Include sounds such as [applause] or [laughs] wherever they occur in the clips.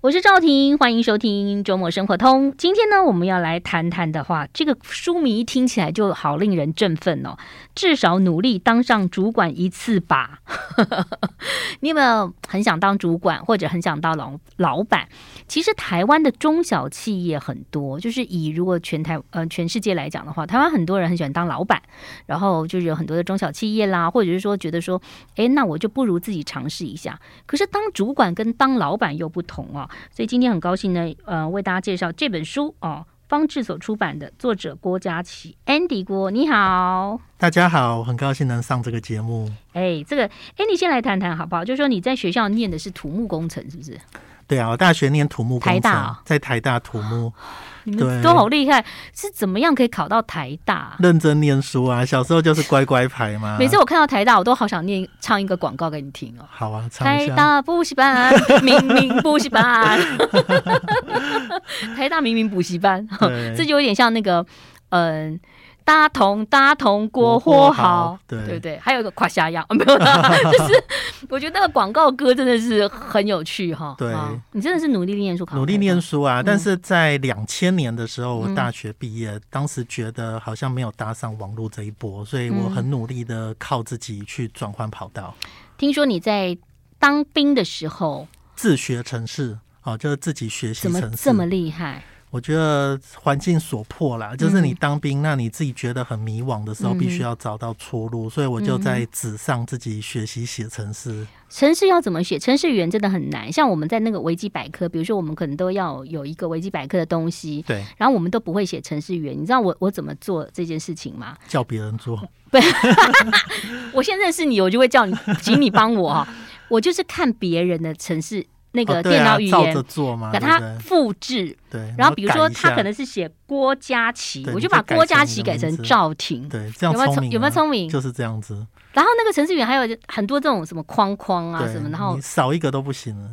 我是赵婷，欢迎收听周末生活通。今天呢，我们要来谈谈的话，这个书名一听起来就好令人振奋哦。至少努力当上主管一次吧。[laughs] 你有没有很想当主管，或者很想当老老板？其实台湾的中小企业很多，就是以如果全台呃全世界来讲的话，台湾很多人很喜欢当老板，然后就是有很多的中小企业啦，或者是说觉得说，哎，那我就不如自己尝试一下。可是当主管跟当老板又不同哦。所以今天很高兴呢，呃，为大家介绍这本书哦，方志所出版的，作者郭家琪，Andy 郭，你好，大家好，很高兴能上这个节目。哎，这个 Andy 先来谈谈好不好？就是说你在学校念的是土木工程，是不是？对啊，我大学念土木工程，台大哦，在台大土木。[sighs] 你们都好厉害，是怎么样可以考到台大？认真念书啊，小时候就是乖乖牌嘛。每次我看到台大，我都好想念唱一个广告给你听哦。好啊，唱。台大补习班，[laughs] 明明补习班。[laughs] 台大明明补习班，[laughs] 这就有点像那个，嗯、呃。大同大同国货好，对对对，还有一个夸下样，[laughs] 没有啦，[laughs] 就是我觉得那个广告歌真的是很有趣哈。对，你真的是努力念书考，努力念书啊！但是在两千年的时候，我大学毕业，当时觉得好像没有搭上网络这一波，所以我很努力的靠自己去转换跑道。听说你在当兵的时候自学城市，哦，就是自己学习城市，怎么这么厉害？我觉得环境所迫啦，就是你当兵，那你自己觉得很迷惘的时候，必须要找到出路，所以我就在纸上自己学习写程式。城市要怎么写？程式语言真的很难。像我们在那个维基百科，比如说我们可能都要有一个维基百科的东西，对。然后我们都不会写程式语言，你知道我我怎么做这件事情吗？叫别人做。不，[laughs] 我先认识你，我就会叫你，请你帮我哈。我就是看别人的程式。那个电脑语言，把它复制，对，然后比如说他可能是写郭佳琪，我就把郭佳琪改成赵婷，对，这样聪明，有没有聪明？就是这样子。然后那个程式语言还有很多这种什么框框啊什么，然后少一个都不行了，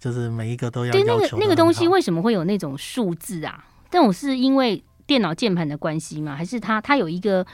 就是每一个都要。对，那个那个东西为什么会有那种数字啊？这种是因为电脑键盘的关系吗？还是它它有一个？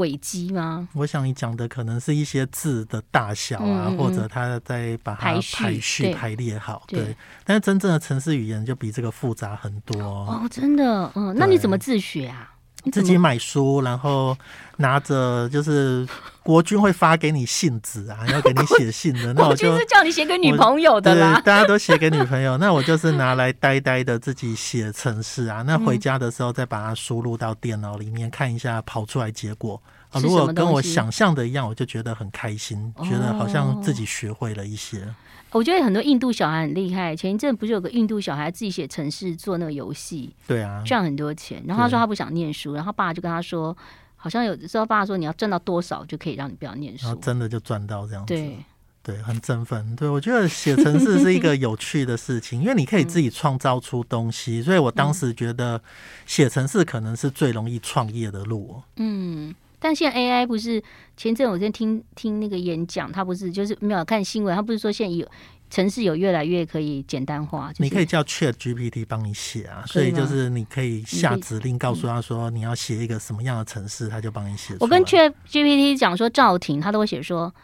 轨迹吗？我想你讲的可能是一些字的大小啊，嗯嗯、或者他在把它排序排列好。对，对，但是真正的城市语言就比这个复杂很多哦，真的。嗯，那你怎么自学啊？自己买书，然后拿着就是国军会发给你信纸啊，[laughs] 要给你写信的。那我就，是叫你写给女朋友的啦。大家都写给女朋友，那我就是拿来呆呆的自己写程式啊。那回家的时候再把它输入到电脑里面看一下，跑出来结果啊。如果跟我想象的一样，我就觉得很开心，觉得好像自己学会了一些。我觉得很多印度小孩很厉害。前一阵不是有个印度小孩自己写程式做那个游戏，对啊，赚很多钱。然后他说他不想念书，然后爸就跟他说，好像有的时候爸说你要赚到多少就可以让你不要念书，然后真的就赚到这样子。对对，很振奋。对，我觉得写程式是一个有趣的事情，因为你可以自己创造出东西。所以我当时觉得写程式可能是最容易创业的路。嗯。但现在 AI 不是前阵我在听听那个演讲，他不是就是没有看新闻，他不是说现在有城市有越来越可以简单化，就是、你可以叫 Chat GPT 帮你写啊，所以就是你可以下指令告诉他说你要写一个什么样的城市，他就帮你写。我跟 Chat GPT 讲说赵婷，他都会写说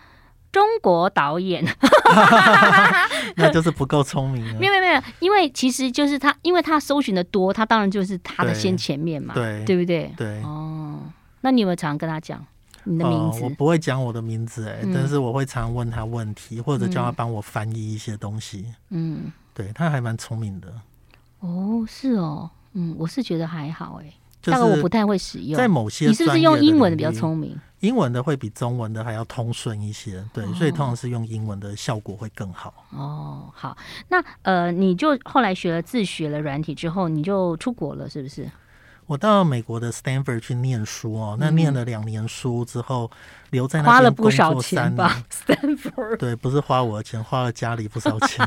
中国导演，[laughs] 那就是不够聪明了。没有没有没有，因为其实就是他，因为他搜寻的多，他当然就是他的先前面嘛，对对不对？对哦。那你有没有常跟他讲你的名字？呃、我不会讲我的名字哎、但是我会常问他问题，或者叫他帮我翻译一些东西。嗯，对，他还蛮聪明的。哦，是哦，嗯，我是觉得还好哎、欸，大概我不太会使用。在某些，你是不是用英文的比较聪明？英文的会比中文的还要通顺一些，对，哦、所以通常是用英文的效果会更好。哦，好，那呃，你就后来学了自学了软体之后，你就出国了，是不是？我到美国的 Stanford 去念书哦，那念了两年书之后，留在那边花了不少钱吧？[laughs] Stanford 对，不是花我的钱，[laughs] 花了家里不少钱。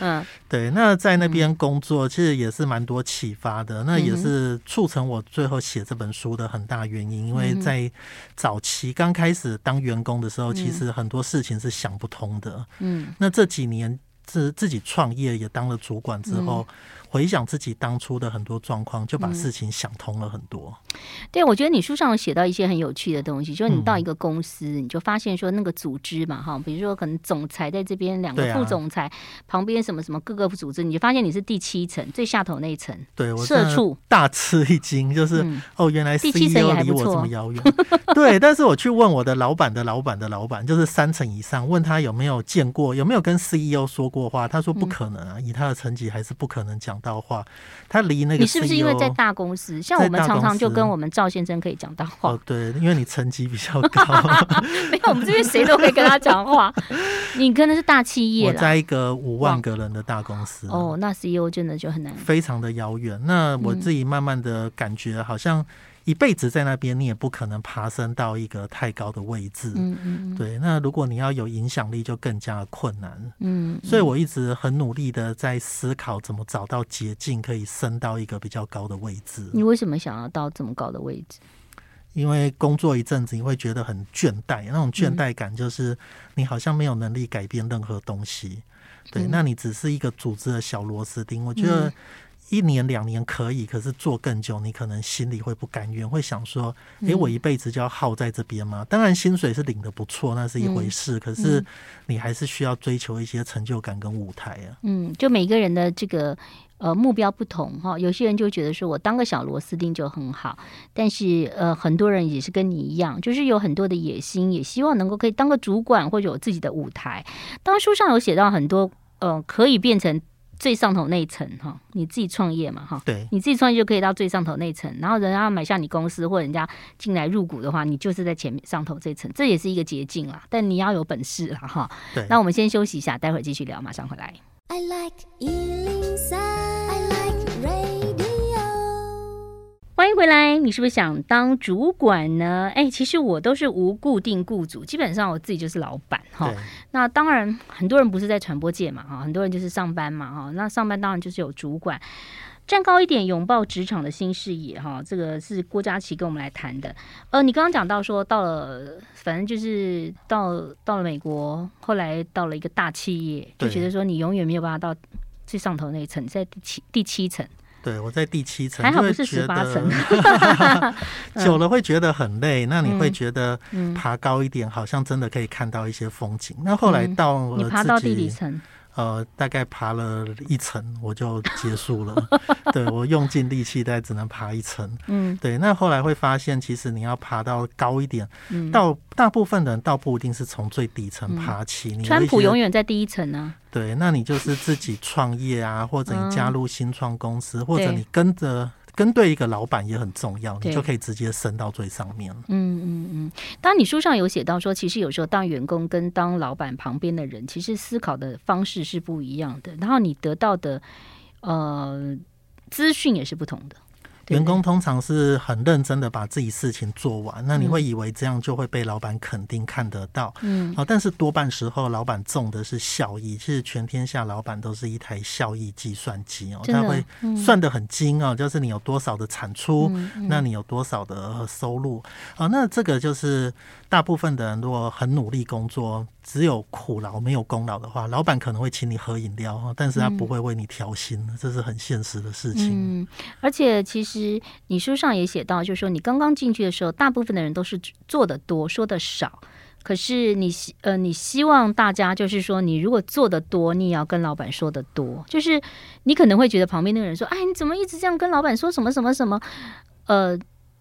嗯，[laughs] 对，那在那边工作其实也是蛮多启发的，那也是促成我最后写这本书的很大原因。因为在早期刚开始当员工的时候，其实很多事情是想不通的。嗯，那这几年。自自己创业也当了主管之后。嗯回想自己当初的很多状况，就把事情想通了很多。嗯、对，我觉得你书上有写到一些很有趣的东西，就是你到一个公司，嗯、你就发现说那个组织嘛，哈，比如说可能总裁在这边，两个副总裁、啊、旁边什么什么各个组织，你就发现你是第七层最下头那一层。对，我社畜大吃一惊，就是、嗯、哦，原来 CEO 离我这么遥远。对，但是我去问我的老板的老板的老板，就是三层以上，问他有没有见过，有没有跟 CEO 说过话，他说不可能啊，嗯、以他的成绩还是不可能讲。到话，他离那个你是不是因为在大公司？像我们常常就跟我们赵先生可以讲到话。哦，对，因为你层级比较高。[laughs] 没有，我们这边谁都可以跟他讲话。[laughs] 你可能是大企业，我在一个五万个人的大公司。哦，那 CEO 真的就很难，非常的遥远。那我自己慢慢的感觉好像。一辈子在那边，你也不可能爬升到一个太高的位置。嗯嗯，对。那如果你要有影响力，就更加困难。嗯，嗯，所以我一直很努力的在思考怎么找到捷径，可以升到一个比较高的位置。你为什么想要到这么高的位置？因为工作一阵子，你会觉得很倦怠，那种倦怠感就是你好像没有能力改变任何东西。对，那你只是一个组织的小螺丝钉。我觉得。一年两年可以，可是做更久，你可能心里会不甘愿，会想说：“诶，我一辈子就要耗在这边吗？”当然，薪水是领的不错，那是一回事。可是你还是需要追求一些成就感跟舞台啊。嗯，就每个人的这个呃目标不同哈，有些人就觉得说我当个小螺丝钉就很好，但是呃很多人也是跟你一样，就是有很多的野心，也希望能够可以当个主管或者有自己的舞台。当书上有写到很多呃可以变成。最上头那一层哈，你自己创业嘛哈，对，你自己创业就可以到最上头那一层，然后人家要买下你公司或人家进来入股的话，你就是在前面上头这层，这也是一个捷径啦。但你要有本事啦哈。对，那我们先休息一下，待会儿继续聊，马上回来。I like 欢迎回来，你是不是想当主管呢？哎，其实我都是无固定雇主，基本上我自己就是老板哈。那当然，很多人不是在传播界嘛哈，很多人就是上班嘛哈。那上班当然就是有主管，站高一点，拥抱职场的新视野哈。这个是郭佳琪跟我们来谈的。呃，你刚刚讲到说，到了反正就是到到了美国，后来到了一个大企业，就觉得说你永远没有办法到最上头那一层，在第七第七层。对，我在第七层，还好不是十八层，[laughs] [laughs] 久了会觉得很累。那你会觉得爬高一点，好像真的可以看到一些风景。那后来到了你爬到第几层？呃，大概爬了一层，我就结束了。[laughs] 对，我用尽力气，但只能爬一层。嗯，对。那后来会发现，其实你要爬到高一点，嗯、到大部分人倒不一定是从最底层爬起。嗯、川普永远在第一层呢。对，那你就是自己创业啊，或者你加入新创公司，[laughs] 嗯、或者你跟着。跟对一个老板也很重要，你就可以直接升到最上面。嗯嗯嗯。当你书上有写到说，其实有时候当员工跟当老板旁边的人，其实思考的方式是不一样的，然后你得到的呃资讯也是不同的。员工通常是很认真的把自己事情做完，那你会以为这样就会被老板肯定看得到，嗯，好，但是多半时候老板重的是效益，其实全天下老板都是一台效益计算机哦，他会算得很精哦，就是你有多少的产出，那你有多少的收入，啊，那这个就是大部分的人如果很努力工作，只有苦劳没有功劳的话，老板可能会请你喝饮料，但是他不会为你调薪，这是很现实的事情。嗯，而且其实。其实你书上也写到，就是说你刚刚进去的时候，大部分的人都是做的多，说的少。可是你希呃，你希望大家就是说，你如果做的多，你也要跟老板说的多。就是你可能会觉得旁边那个人说：“哎，你怎么一直这样跟老板说什么什么什么？”呃，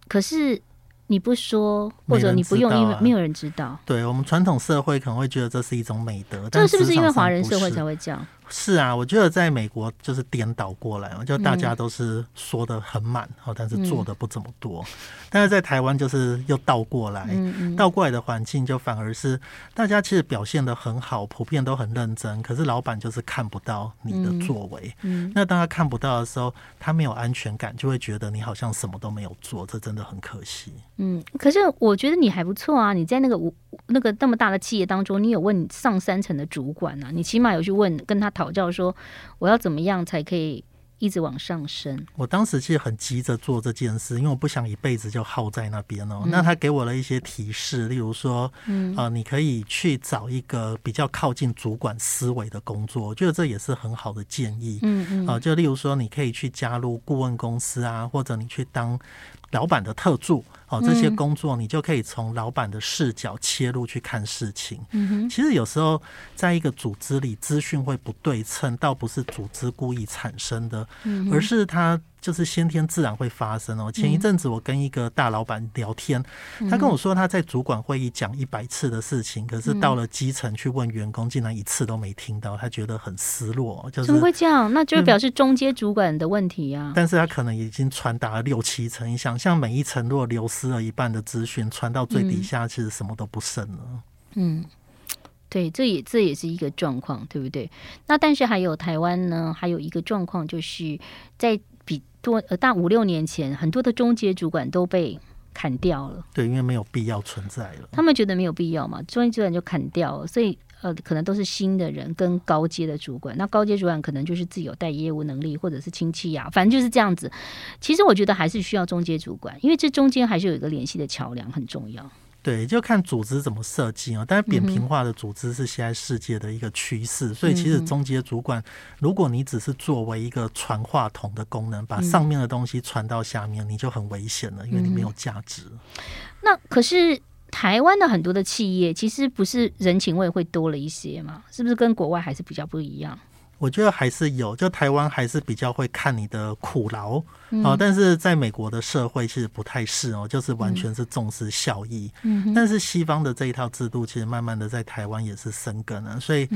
可是你不说，或者你不用，因为没有人知道。对，我们传统社会可能会觉得这是一种美德，这是不是因为华人社会才会这样？是啊，我觉得在美国就是颠倒过来嘛，就大家都是说的很满，哦，但是做的不怎么多。但是在台湾就是又倒过来，倒过来的环境就反而是大家其实表现的很好，普遍都很认真，可是老板就是看不到你的作为。那当他看不到的时候，他没有安全感，就会觉得你好像什么都没有做，这真的很可惜。嗯，可是我觉得你还不错啊，你在那个五那个那么大的企业当中，你有问上三层的主管啊，你起码有去问跟他。讨教说，我要怎么样才可以一直往上升。我当时其实很急着做这件事，因为我不想一辈子就耗在那边哦。嗯、那他给我了一些提示，例如说，嗯啊、呃，你可以去找一个比较靠近主管思维的工作，我觉得这也是很好的建议。嗯嗯啊、呃，就例如说，你可以去加入顾问公司啊，或者你去当老板的特助。哦，这些工作你就可以从老板的视角切入去看事情。嗯，其实有时候在一个组织里，资讯会不对称，倒不是组织故意产生的，而是它。就是先天自然会发生哦。前一阵子我跟一个大老板聊天，他跟我说他在主管会议讲一百次的事情，可是到了基层去问员工，竟然一次都没听到，他觉得很失落。就是怎么会这样？那就表示中阶主管的问题啊。但是他可能已经传达了六七层，你想象每一层如果流失了一半的资讯，传到最底下，其实什么都不剩了。嗯，对，这也这也是一个状况，对不对？那但是还有台湾呢，还有一个状况就是在比。多呃，大五六年前，很多的中介主管都被砍掉了。对，因为没有必要存在了。他们觉得没有必要嘛，中介主管就砍掉了，所以呃，可能都是新的人跟高阶的主管。那高阶主管可能就是自己有带业务能力，或者是亲戚呀、啊，反正就是这样子。其实我觉得还是需要中阶主管，因为这中间还是有一个联系的桥梁，很重要。对，就看组织怎么设计啊。但是扁平化的组织是现在世界的一个趋势，嗯、所以其实中阶主管，如果你只是作为一个传话筒的功能，把上面的东西传到下面，你就很危险了，因为你没有价值。嗯、那可是台湾的很多的企业，其实不是人情味会多了一些吗？是不是跟国外还是比较不一样？我觉得还是有，就台湾还是比较会看你的苦劳。哦，但是在美国的社会其实不太是哦，就是完全是重视效益。嗯，但是西方的这一套制度其实慢慢的在台湾也是生根了，所以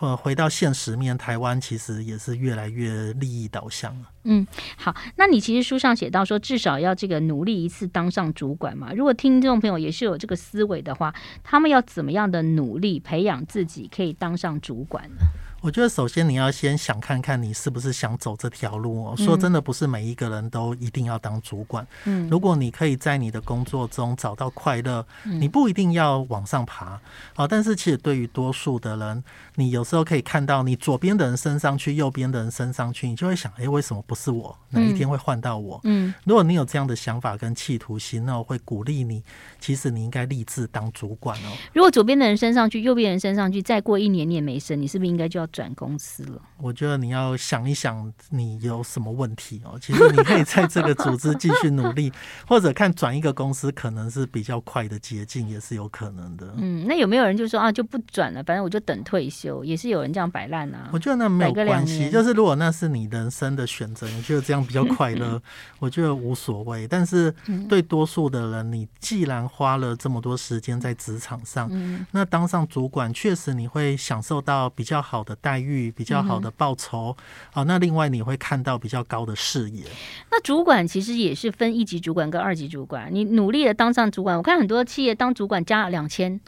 呃回到现实面，台湾其实也是越来越利益导向了。嗯，好，那你其实书上写到说，至少要这个努力一次当上主管嘛。如果听众朋友也是有这个思维的话，他们要怎么样的努力培养自己可以当上主管呢？我觉得首先你要先想看看你是不是想走这条路哦。说真的，不是每一个人。都一定要当主管。嗯，如果你可以在你的工作中找到快乐，你不一定要往上爬啊。但是其实对于多数的人，你有时候可以看到，你左边的人升上去，右边的人升上去，你就会想，哎，为什么不是我？哪一天会换到我？嗯，如果你有这样的想法跟企图心，那我会鼓励你，其实你应该立志当主管哦。如果左边的人升上去，右边人升上去，再过一年你也没升，你是不是应该就要转公司了？我觉得你要想一想，你有什么问题哦。其实你可以在这个组织继续努力，或者看转一个公司可能是比较快的捷径，也是有可能的。嗯，那有没有人就说啊，就不转了，反正我就等退休，也是有人这样摆烂啊。我觉得那没有关系，就是如果那是你人生的选择，你觉得这样比较快乐，[laughs] 我觉得无所谓。但是对多数的人，你既然花了这么多时间在职场上，那当上主管，确实你会享受到比较好的待遇，比较好的报酬。好，那另外你会看到比较高的视野。那主管其实也是分一级主管跟二级主管。你努力的当上主管，我看很多企业当主管加两千，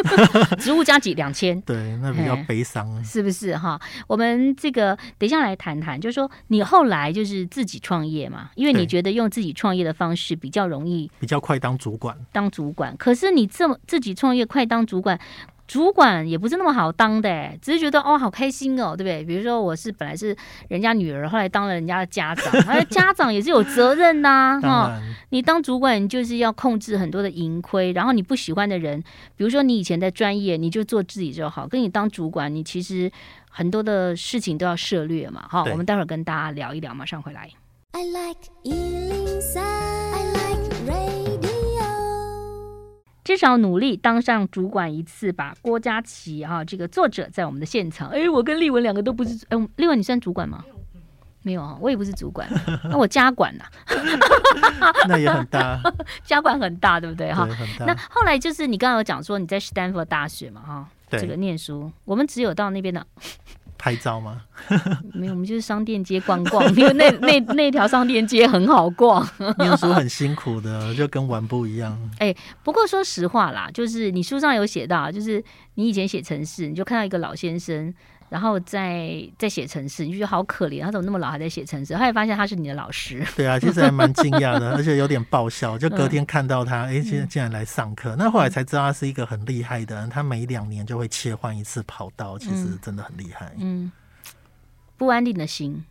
[laughs] 职务加几两千，对，那比较悲伤，是不是哈？我们这个等一下来谈谈，就是说你后来就是自己创业嘛，因为你觉得用自己创业的方式比较容易，比较快当主管，当主管。可是你这么自己创业快当主管。主管也不是那么好当的，欸，只是觉得哦好开心哦，对不对？比如说我是本来是人家女儿，后来当了人家的家长，而 [laughs] 家长也是有责任呐，啊，哈，哦。你当主管，你就是要控制很多的盈亏，然后你不喜欢的人，比如说你以前在专业，你就做自己就好。跟你当主管，你其实很多的事情都要涉略嘛。哈，我们待会儿跟大家聊一聊，马上回来。I like 至少努力当上主管一次吧。郭佳琪啊，这个作者在我们的现场。哎，我跟丽文两个都不是。[laughs] 哎，丽文你算主管吗？没有啊，我也不是主管。[laughs] 那我家管呐，[laughs] 那也很大。家管很大，对不对？哈。那后来就是你刚刚有讲说你在斯坦福大学嘛，哈，这个念书，我们只有到那边的。拍照吗？[laughs] 没有，我们就是商店街逛逛，[laughs] 因为那那那条商店街很好逛。[laughs] 念书很辛苦的，就跟玩不一样。哎、欸，不过说实话啦，就是你书上有写到，就是你以前写城市，你就看到一个老先生。然后在在写城市，你就觉得好可怜，他怎么那么老还在写城市？后来发现他是你的老师。对啊，其实还蛮惊讶的，[laughs] 而且有点爆笑。就隔天看到他，哎、嗯，竟然竟然来上课。那后来才知道他是一个很厉害的人，他每两年就会切换一次跑道，其实真的很厉害。嗯，不安定的心。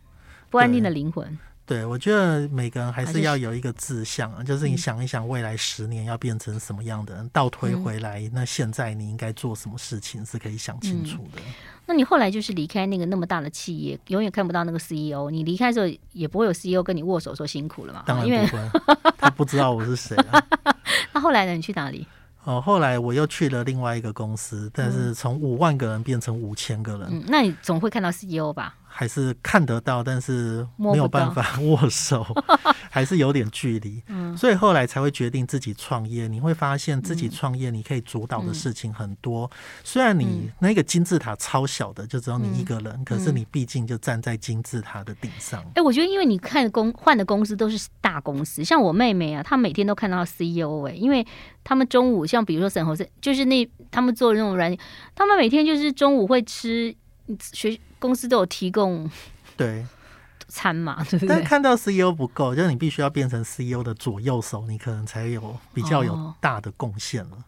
不安定的灵魂。对，我觉得每个人还是要有一个志向啊，就是你想一想未来十年要变成什么样的人，倒推回来，那现在你应该做什么事情是可以想清楚的。那你后来就是离开那个那么大的企业，永远看不到那个 CEO。你离开的时候也不会有 CEO 跟你握手说辛苦了嘛？当然不会，他不知道我是谁啊。[laughs] 那后来呢？你去哪里？哦，后来我又去了另外一个公司，但是从五万个人变成五千个人。嗯，那你总会看到 CEO 吧？还是看得到，但是没有办法 [laughs] 握手，[laughs] 还是有点距离。嗯，所以后来才会决定自己创业。你会发现自己创业，你可以主导的事情很多。虽然你那个金字塔超小的，就只有你一个人，可是你毕竟就站在金字塔的顶上。哎，我觉得因为你看公换的公司都是大公司，像我妹妹啊，她每天都看到 CEO 哎，因为他们中午像比如说沈侯是，就是那他们做那种软，他们每天就是中午会吃学。公司都有提供对餐嘛，[laughs] 对不对？但看到 CEO 不够，就是你必须要变成 CEO 的左右手，你可能才有比较有大的贡献了。哦，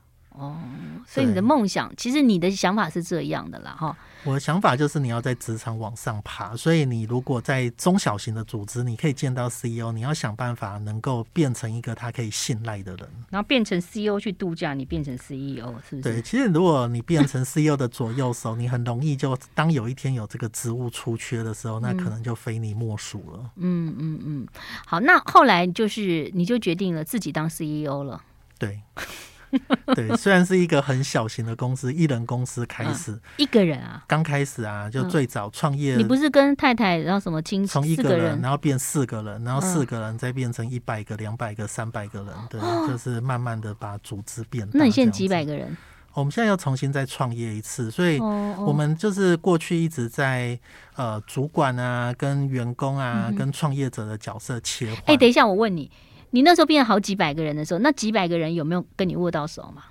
所以你的梦想，其实你的想法是这样的啦，哈。我的想法就是你要在职场往上爬，所以你如果在中小型的组织，你可以见到 CEO，你要想办法能够变成一个他可以信赖的人，然后变成 CEO 去度假，你变成 CEO 是不是？对，其实如果你变成 CEO 的左右手，你很容易就当有一天有这个职务出缺的时候，那可能就非你莫属了。嗯嗯嗯，好，那后来就是你就决定了自己当 CEO 了，对。[laughs] 对，虽然是一个很小型的公司，一人公司开始，嗯、一个人啊，刚开始啊，就最早创业、嗯，你不是跟太太然后什么亲戚，从一个人，个人然后变四个人，然后四个人再变成一百个、两百个、三百个人，对，哦、就是慢慢的把组织变大。那你现在几百个人？我们现在要重新再创业一次，所以我们就是过去一直在呃主管啊、跟员工啊、嗯、跟创业者的角色切换。哎、欸，等一下，我问你。你那时候变好几百个人的时候，那几百个人有没有跟你握到手吗？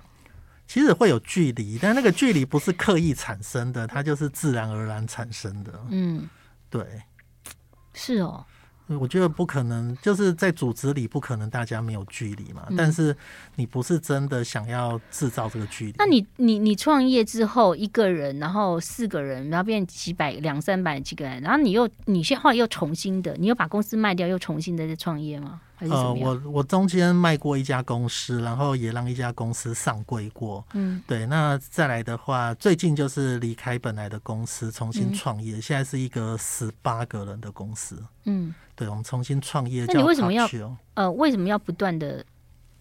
其实会有距离，但那个距离不是刻意产生的，它就是自然而然产生的。嗯，对，是哦。我觉得不可能，就是在组织里不可能大家没有距离嘛。嗯、但是你不是真的想要制造这个距离。那你你你创业之后一个人，然后四个人，然后变几百两三百几个人，然后你又你现后来又重新的，你又把公司卖掉，又重新的在创业吗？呃，我我中间卖过一家公司，然后也让一家公司上柜过。嗯，对。那再来的话，最近就是离开本来的公司，重新创业。嗯、现在是一个十八个人的公司。嗯，对，我们重新创业。那你为什么要呃，为什么要不断的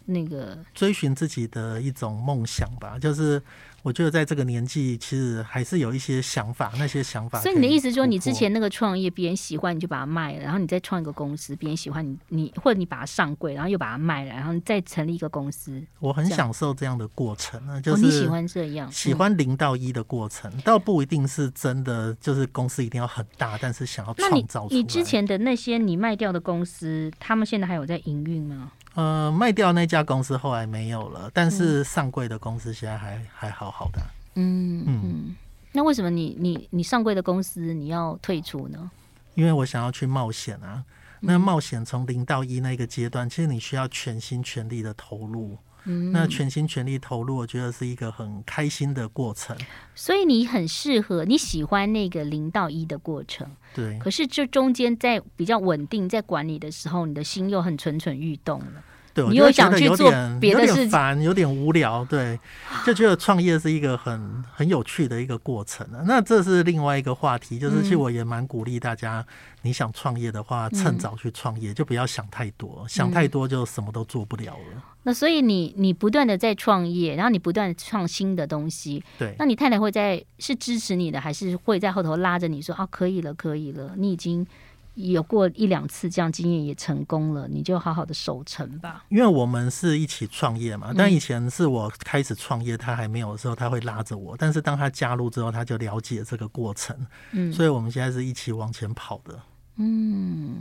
那个追寻自己的一种梦想吧？就是。我觉得在这个年纪，其实还是有一些想法，那些想法。所以你的意思说，你之前那个创业，别人喜欢你就把它卖了，然后你再创一个公司，别人喜欢你，你或者你把它上柜，然后又把它卖了，然后你再成立一个公司。我很享受这样的过程呢，就是你喜欢这样，喜欢零到一的过程，倒不一定是真的，就是公司一定要很大，但是想要创造出来。你之前的那些你卖掉的公司，他们现在还有在营运吗？呃，卖掉那家公司后来没有了，但是上柜的公司现在还还好好的。嗯嗯，那为什么你你你上柜的公司你要退出呢？因为我想要去冒险啊。那冒险从零到一那个阶段，其实你需要全心全力的投入。嗯，那全心全力投入，我觉得是一个很开心的过程。所以你很适合，你喜欢那个零到一的过程。对。可是这中间在比较稳定在管理的时候，你的心又很蠢蠢欲动了。对，我就觉得有点有点烦，有点无聊，对，就觉得创业是一个很很有趣的一个过程。那这是另外一个话题，就是其实我也蛮鼓励大家，你想创业的话，趁早去创业，就不要想太多，想太多就什么都做不了了。那所以你你不断的在创业，然后你不断创新的东西，对，那你太太会在是支持你的，还是会在后头拉着你说啊，可以了，可以了，你已经。有过一两次这样经验也成功了，你就好好的守成吧。因为我们是一起创业嘛，但以前是我开始创业，他还没有的时候，他会拉着我。但是当他加入之后，他就了解这个过程。嗯，所以我们现在是一起往前跑的。嗯，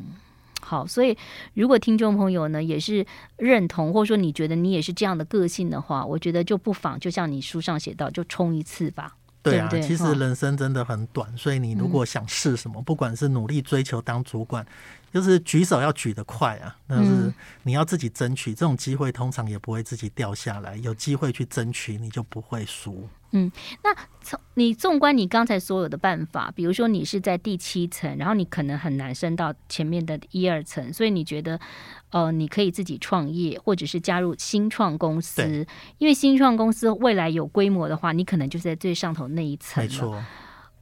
好。所以如果听众朋友呢也是认同，或者说你觉得你也是这样的个性的话，我觉得就不妨就像你书上写到，就冲一次吧。对啊，其实人生真的很短，所以你如果想试什么，不管是努力追求当主管，就是举手要举得快啊，但是你要自己争取这种机会，通常也不会自己掉下来。有机会去争取，你就不会输。嗯，那从你纵观你刚才所有的办法，比如说你是在第七层，然后你可能很难升到前面的一二层，所以你觉得，呃，你可以自己创业，或者是加入新创公司，因为新创公司未来有规模的话，你可能就是在最上头那一层。没错。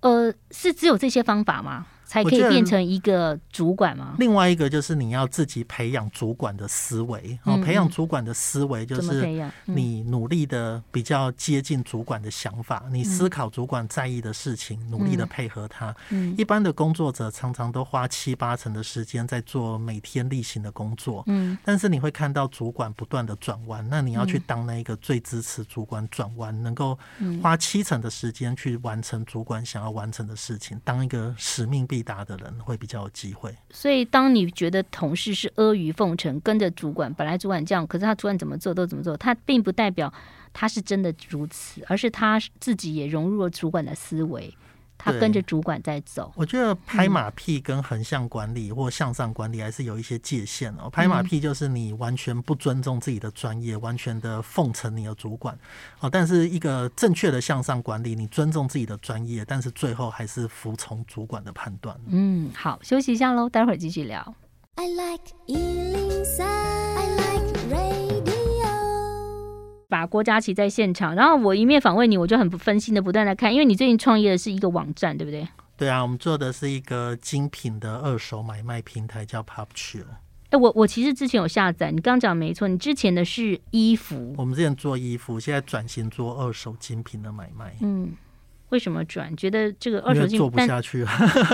呃，是只有这些方法吗？才可以变成一个主管吗？另外一个就是你要自己培养主管的思维，哦、嗯，培养主管的思维就是你努力的比较接近主管的想法，嗯、你思考主管在意的事情，嗯、努力的配合他。嗯，一般的工作者常常都花七八成的时间在做每天例行的工作，嗯，但是你会看到主管不断的转弯，那你要去当那一个最支持主管转弯，能够花七成的时间去完成主管想要完成的事情，当一个使命必达的人会比较有机会，所以当你觉得同事是阿谀奉承，跟着主管，本来主管这样，可是他主管怎么做都怎么做，他并不代表他是真的如此，而是他自己也融入了主管的思维。他跟着主管在走，我觉得拍马屁跟横向管理或向上管理还是有一些界限哦。拍马屁就是你完全不尊重自己的专业，完全的奉承你的主管哦。但是一个正确的向上管理，你尊重自己的专业，但是最后还是服从主管的判断。嗯，好，休息一下喽，待会儿继续聊。I like 把郭佳琪在现场，然后我一面访问你，我就很不分心的不断的看，因为你最近创业的是一个网站，对不对？对啊，我们做的是一个精品的二手买卖平台，叫 PopChill。哎，我我其实之前有下载，你刚刚讲没错，你之前的是衣服，我们之前做衣服，现在转型做二手精品的买卖。嗯。为什么转？觉得这个二手做不下去了，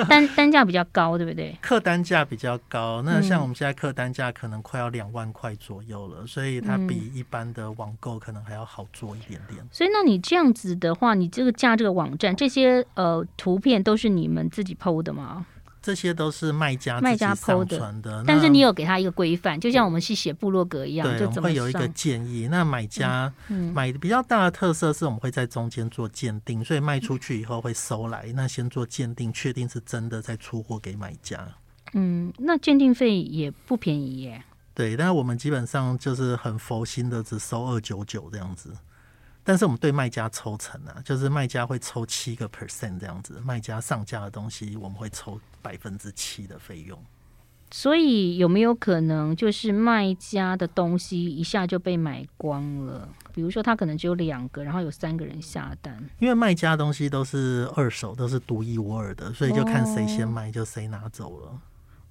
单单价比较高，对不对？客单价比较高，那像我们现在客单价可能快要两万块左右了，嗯，所以它比一般的网购可能还要好做一点点。所以，那你这样子的话，你这个架这个网站，这些呃图片都是你们自己 PO 的吗？这些都是卖家卖家 PO 的，但是你有给他一个规范，就像我们去写部落格一样，对，就会有一个建议。那买家买的比较大的特色是我们会在中间做鉴定，所以卖出去以后会收来，那先做鉴定，确定是真的再出货给买家。嗯，那鉴定费也不便宜耶。对，但是我们基本上就是很佛心的，只收二九九这样子。但是我们对卖家抽成啊，就是卖家会抽七个 percent 这样子，卖家上架的东西我们会抽百分之七的费用。所以有没有可能就是卖家的东西一下就被买光了？比如说他可能只有两个，然后有三个人下单。因为卖家的东西都是二手，都是独一无二的，所以就看谁先卖就谁拿走了。哦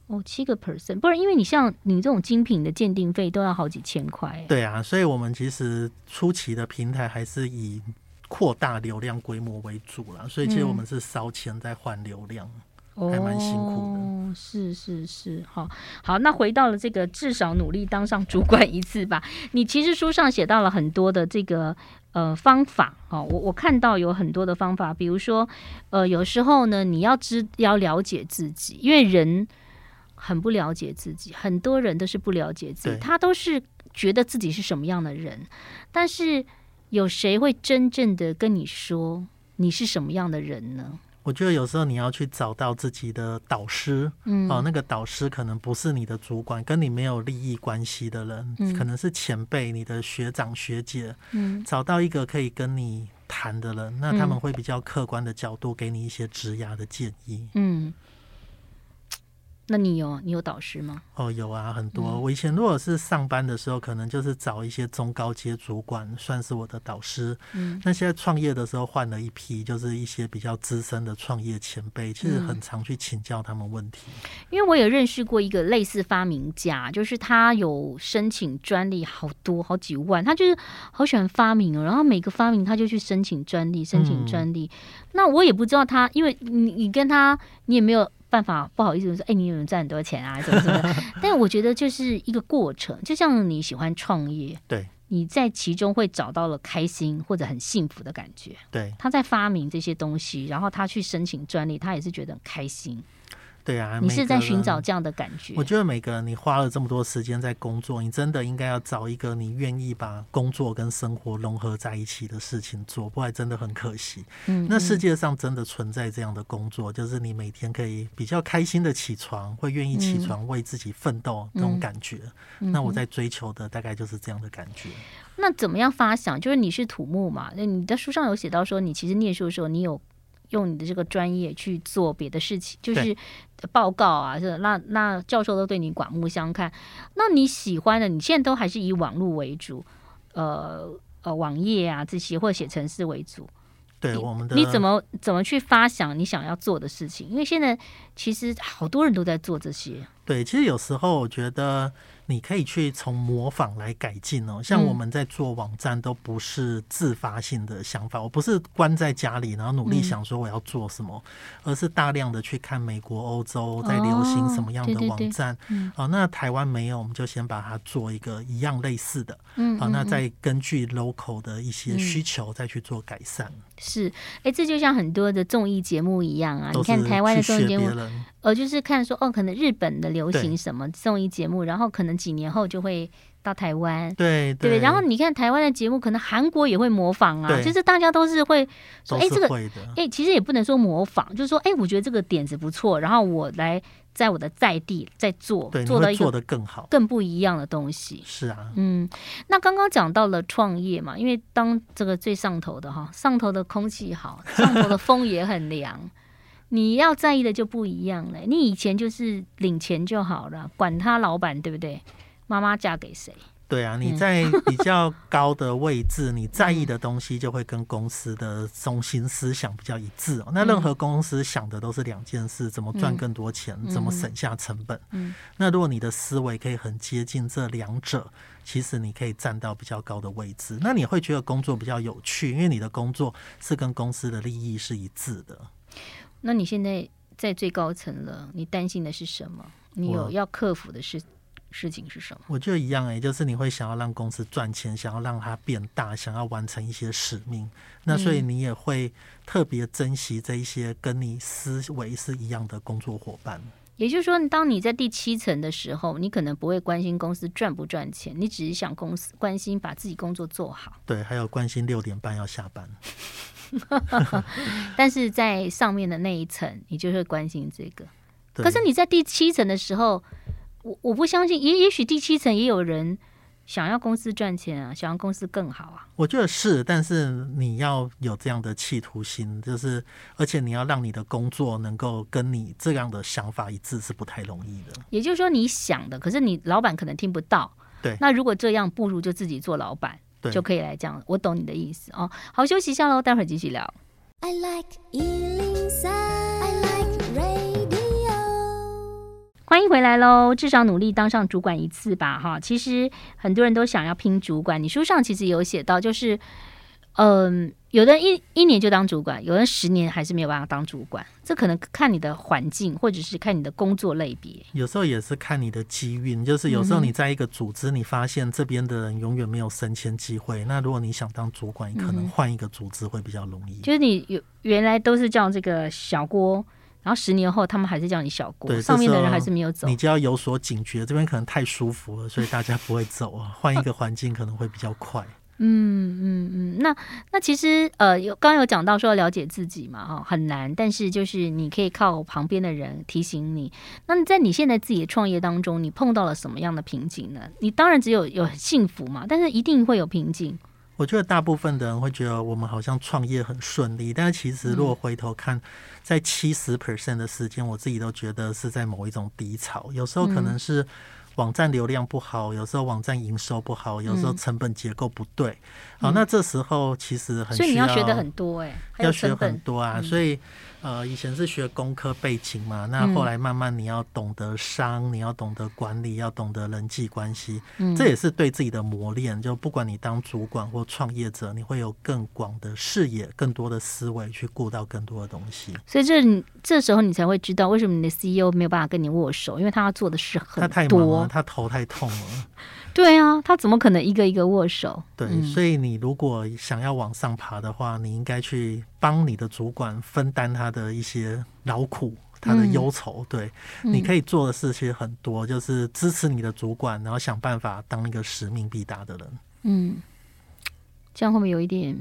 哦，七个 percent，不然因为你像你这种精品的鉴定费都要好几千块。对啊，所以我们其实初期的平台还是以扩大流量规模为主啦，所以其实我们是烧钱在换流量，嗯、还蛮辛苦的。哦，是是是，好，好，那回到了这个至少努力当上主管一次吧。你其实书上写到了很多的这个呃方法，哦，我我看到有很多的方法，比如说呃有时候呢你要知要了解自己，因为人。很不了解自己，很多人都是不了解自己，他都是觉得自己是什么样的人，但是有谁会真正的跟你说你是什么样的人呢？我觉得有时候你要去找到自己的导师，嗯，哦，那个导师可能不是你的主管，跟你没有利益关系的人，嗯，可能是前辈、你的学长学姐，嗯，找到一个可以跟你谈的人，那他们会比较客观的角度给你一些职涯的建议，嗯。那你有你有导师吗？哦，有啊，很多。我以前如果是上班的时候，可能就是找一些中高阶主管，算是我的导师。嗯，那现在创业的时候换了一批，就是一些比较资深的创业前辈，其实很常去请教他们问题。因为我也认识过一个类似发明家，就是他有申请专利好多好几万，他就是好喜欢发明哦，然后每个发明他就去申请专利，申请专利。那我也不知道他，因为你你跟他你也没有。办法不好意思说，哎、欸，你有没有赚很多钱啊？什么什么？[laughs] 但我觉得就是一个过程，就像你喜欢创业，对，你在其中会找到了开心或者很幸福的感觉。对，他在发明这些东西，然后他去申请专利，他也是觉得很开心。对啊，你是在寻找这样的感觉。我觉得每个人你花了这么多时间在工作，你真的应该要找一个你愿意把工作跟生活融合在一起的事情做，不然真的很可惜。嗯，那世界上真的存在这样的工作，就是你每天可以比较开心的起床，会愿意起床为自己奋斗这种感觉。那我在追求的大概就是这样的感觉。那怎么样发想？就是你是土木嘛？那你在书上有写到说，你其实念书的时候，你有。用你的这个专业去做别的事情，就是报告啊，是那那教授都对你刮目相看。那你喜欢的，你现在都还是以网络为主，呃呃，网页啊这些或者写程式为主。对我们的，你怎么怎么去发想你想要做的事情？因为现在其实好多人都在做这些。对，其实有时候我觉得。你可以去从模仿来改进哦，像我们在做网站都不是自发性的想法，我不是关在家里然后努力想说我要做什么，而是大量的去看美国、欧洲在流行什么样的网站。好，那台湾没有，我们就先把它做一个一样类似的。嗯，好，那再根据 local 的一些需求再去做改善。是，哎，这就像很多的综艺节目一样啊，你看台湾的综艺节目，呃，就是看说哦，可能日本的流行什么综艺节目，然后可能。几年后就会到台湾，对对，对，然后你看台湾的节目，可能韩国也会模仿啊。就是大家都是会说，哎，这个，哎，其实也不能说模仿，就是说，哎，我觉得这个点子不错，然后我来在我的在地在做，做到一个更好、更不一样的东西。是啊，嗯，那刚刚讲到了创业嘛，因为当这个最上头的哈，上头的空气好，上头的风也很凉。你要在意的就不一样了。你以前就是领钱就好了，管他老板对不对？妈妈嫁给谁？对啊，你在 [laughs] 比较高的位置，你在意的东西就会跟公司的中心思想比较一致哦。那任何公司想的都是两件事：怎么赚更多钱，怎么省下成本。那如果你的思维可以很接近这两者，其实你可以站到比较高的位置。那你会觉得工作比较有趣，因为你的工作是跟公司的利益是一致的。那你现在在最高层了，你担心的是什么？你有要克服的事事情是什么？我觉得一样哎、欸，就是你会想要让公司赚钱，想要让它变大，想要完成一些使命。那所以你也会特别珍惜这一些跟你思维是一样的工作伙伴。也就是说，当你在第七层的时候，你可能不会关心公司赚不赚钱，你只是想公司关心把自己工作做好。对，还有关心六点半要下班。[laughs] 但是在上面的那一层，你就会关心这个。可是你在第七层的时候，我我不相信，也也许第七层也有人想要公司赚钱啊，想要公司更好啊。我觉得是，但是你要有这样的企图心，就是而且你要让你的工作能够跟你这样的想法一致，是不太容易的。也就是说，你想的，可是你老板可能听不到。对，那如果这样，不如就自己做老板。就可以来讲，我懂你的意思哦。好，休息一下喽，待会儿继续聊。I like 103, I like radio。欢迎回来喽！至少努力当上主管一次吧，哈。其实很多人都想要拼主管，你书上其实有写到，就是。嗯，有的一一年就当主管，有人十年还是没有办法当主管，这可能看你的环境，或者是看你的工作类别。有时候也是看你的机运，就是有时候你在一个组织，你发现这边的人永远没有升迁机会，那如果你想当主管，你可能换一个组织会比较容易。就是你有原来都是叫这个小郭，然后十年后他们还是叫你小郭，上面的人还是没有走，你就要有所警觉，这边可能太舒服了，所以大家不会走啊，换一个环境可能会比较快。嗯嗯嗯，那那其实呃，有刚刚有讲到说要了解自己嘛，哈，很难，但是就是你可以靠旁边的人提醒你。那在你现在自己的创业当中，你碰到了什么样的瓶颈呢？你当然只有有幸福嘛，但是一定会有瓶颈。我觉得大部分的人会觉得我们好像创业很顺利，但是其实如果回头看，在七十 percent 的时间，我自己都觉得是在某一种低潮，有时候可能是。网站流量不好，有时候网站营收不好，有时候成本结构不对。好，那这时候其实很需要，所以你要学的很多哎，要学很多啊，所以。呃，以前是学工科背景嘛，那后来慢慢你要懂得商，嗯、你要懂得管理，要懂得人际关系，嗯、这也是对自己的磨练。就不管你当主管或创业者，你会有更广的视野、更多的思维去顾到更多的东西。所以这这时候你才会知道为什么你的 CEO 没有办法跟你握手，因为他要做的事很多，他太忙了，他头太痛了。[laughs] 对啊，他怎么可能一个一个握手？对，嗯、所以你如果想要往上爬的话，你应该去帮你的主管分担他的一些劳苦，他的忧愁。对，你可以做的事其实很多，就是支持你的主管，然后想办法当一个使命必达的人。嗯，这样会不会有一点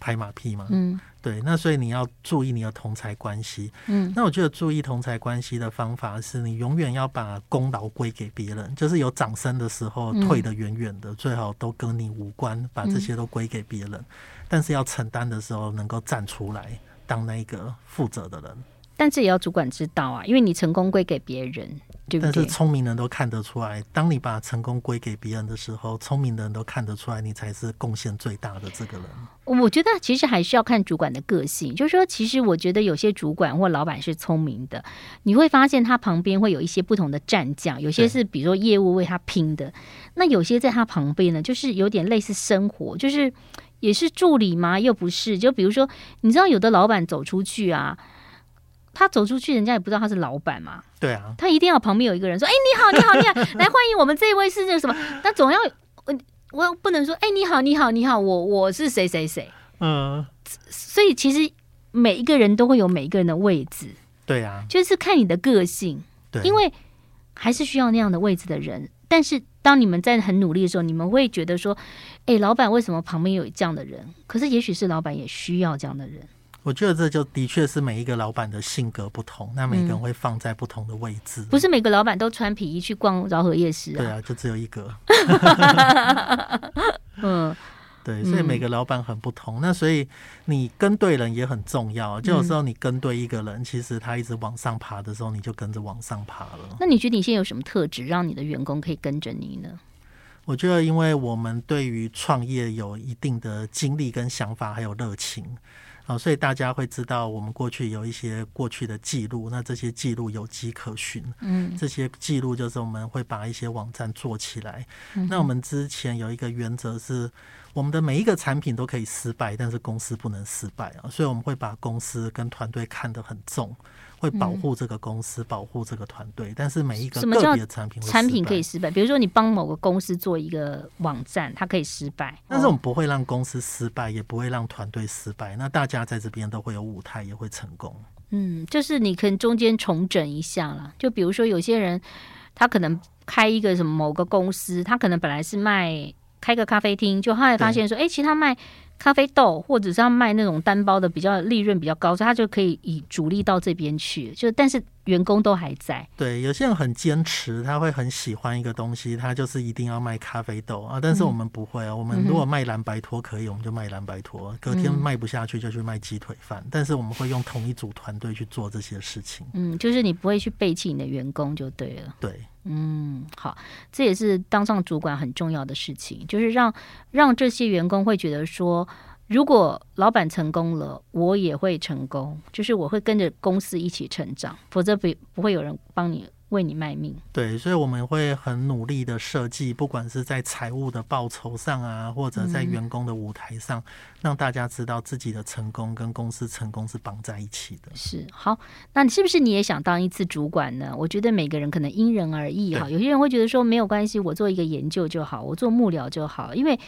拍马屁吗？嗯。对，那所以你要注意你的同财关系。嗯，那我觉得注意同财关系的方法是你永远要把功劳归给别人，就是有掌声的时候退得远远的，嗯、最好都跟你无关，把这些都归给别人。嗯、但是要承担的时候，能够站出来当那个负责的人。但这也要主管知道啊，因为你成功归给别人。但是聪明人都看得出来，当你把成功归给别人的时候，聪明的人都看得出来，你才是贡献最大的这个人。我觉得其实还是要看主管的个性，就是说，其实我觉得有些主管或老板是聪明的，你会发现他旁边会有一些不同的战将，有些是比如说业务为他拼的，那有些在他旁边呢，就是有点类似生活，就是也是助理吗？又不是，就比如说，你知道有的老板走出去啊。他走出去，人家也不知道他是老板嘛。对啊，他一定要旁边有一个人说：“哎、欸，你好，你好，你好，[laughs] 来欢迎我们这一位是那什么？”那总要我我不能说：“哎、欸，你好，你好，你好，我我是谁谁谁。”嗯，所以其实每一个人都会有每一个人的位置。对啊，就是看你的个性。对，因为还是需要那样的位置的人。但是当你们在很努力的时候，你们会觉得说：“哎、欸，老板为什么旁边有这样的人？”可是也许是老板也需要这样的人。我觉得这就的确是每一个老板的性格不同，那每个人会放在不同的位置。嗯、不是每个老板都穿皮衣去逛饶河夜市啊？对啊，就只有一个。[laughs] 嗯，[laughs] 对，所以每个老板很不同。那所以你跟对人也很重要。就有时候你跟对一个人，嗯、其实他一直往上爬的时候，你就跟着往上爬了。那你觉得你现在有什么特质，让你的员工可以跟着你呢？我觉得，因为我们对于创业有一定的经历跟想法，还有热情。好，所以大家会知道我们过去有一些过去的记录，那这些记录有迹可循。嗯，这些记录就是我们会把一些网站做起来。嗯，那我们之前有一个原则是，我们的每一个产品都可以失败，但是公司不能失败啊，所以我们会把公司跟团队看得很重。会保护这个公司，嗯、保护这个团队，但是每一个个别的产品产品可以失败，比如说你帮某个公司做一个网站，它可以失败，但是我们不会让公司失败，也不会让团队失败。那大家在这边都会有舞台，也会成功。嗯，就是你可能中间重整一下了，就比如说有些人他可能开一个什么某个公司，他可能本来是卖开个咖啡厅，就后来发现说，哎，其实他卖。咖啡豆，或者是要卖那种单包的，比较利润比较高，所以他就可以以主力到这边去。就但是员工都还在。对，有些人很坚持，他会很喜欢一个东西，他就是一定要卖咖啡豆啊。但是我们不会啊，嗯、我们如果卖蓝白托可以，我们就卖蓝白托。隔天卖不下去就去卖鸡腿饭。嗯、但是我们会用同一组团队去做这些事情。嗯，就是你不会去背弃你的员工就对了。对。嗯，好，这也是当上主管很重要的事情，就是让让这些员工会觉得说，如果老板成功了，我也会成功，就是我会跟着公司一起成长，否则不不会有人帮你。为你卖命，对，所以我们会很努力的设计，不管是在财务的报酬上啊，或者在员工的舞台上，嗯、让大家知道自己的成功跟公司成功是绑在一起的。是，好，那你是不是你也想当一次主管呢？我觉得每个人可能因人而异哈，有些人会觉得说没有关系，我做一个研究就好，我做幕僚就好，因为。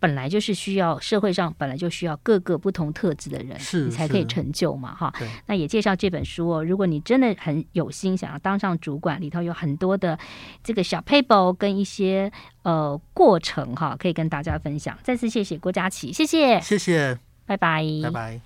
本来就是需要社会上本来就需要各个不同特质的人，是你才可以成就嘛，哈。那也介绍这本书哦，如果你真的很有心想要当上主管，里头有很多的这个小 paper 跟一些呃过程哈，可以跟大家分享。再次谢谢郭佳琪，谢谢，谢谢，拜拜，拜拜。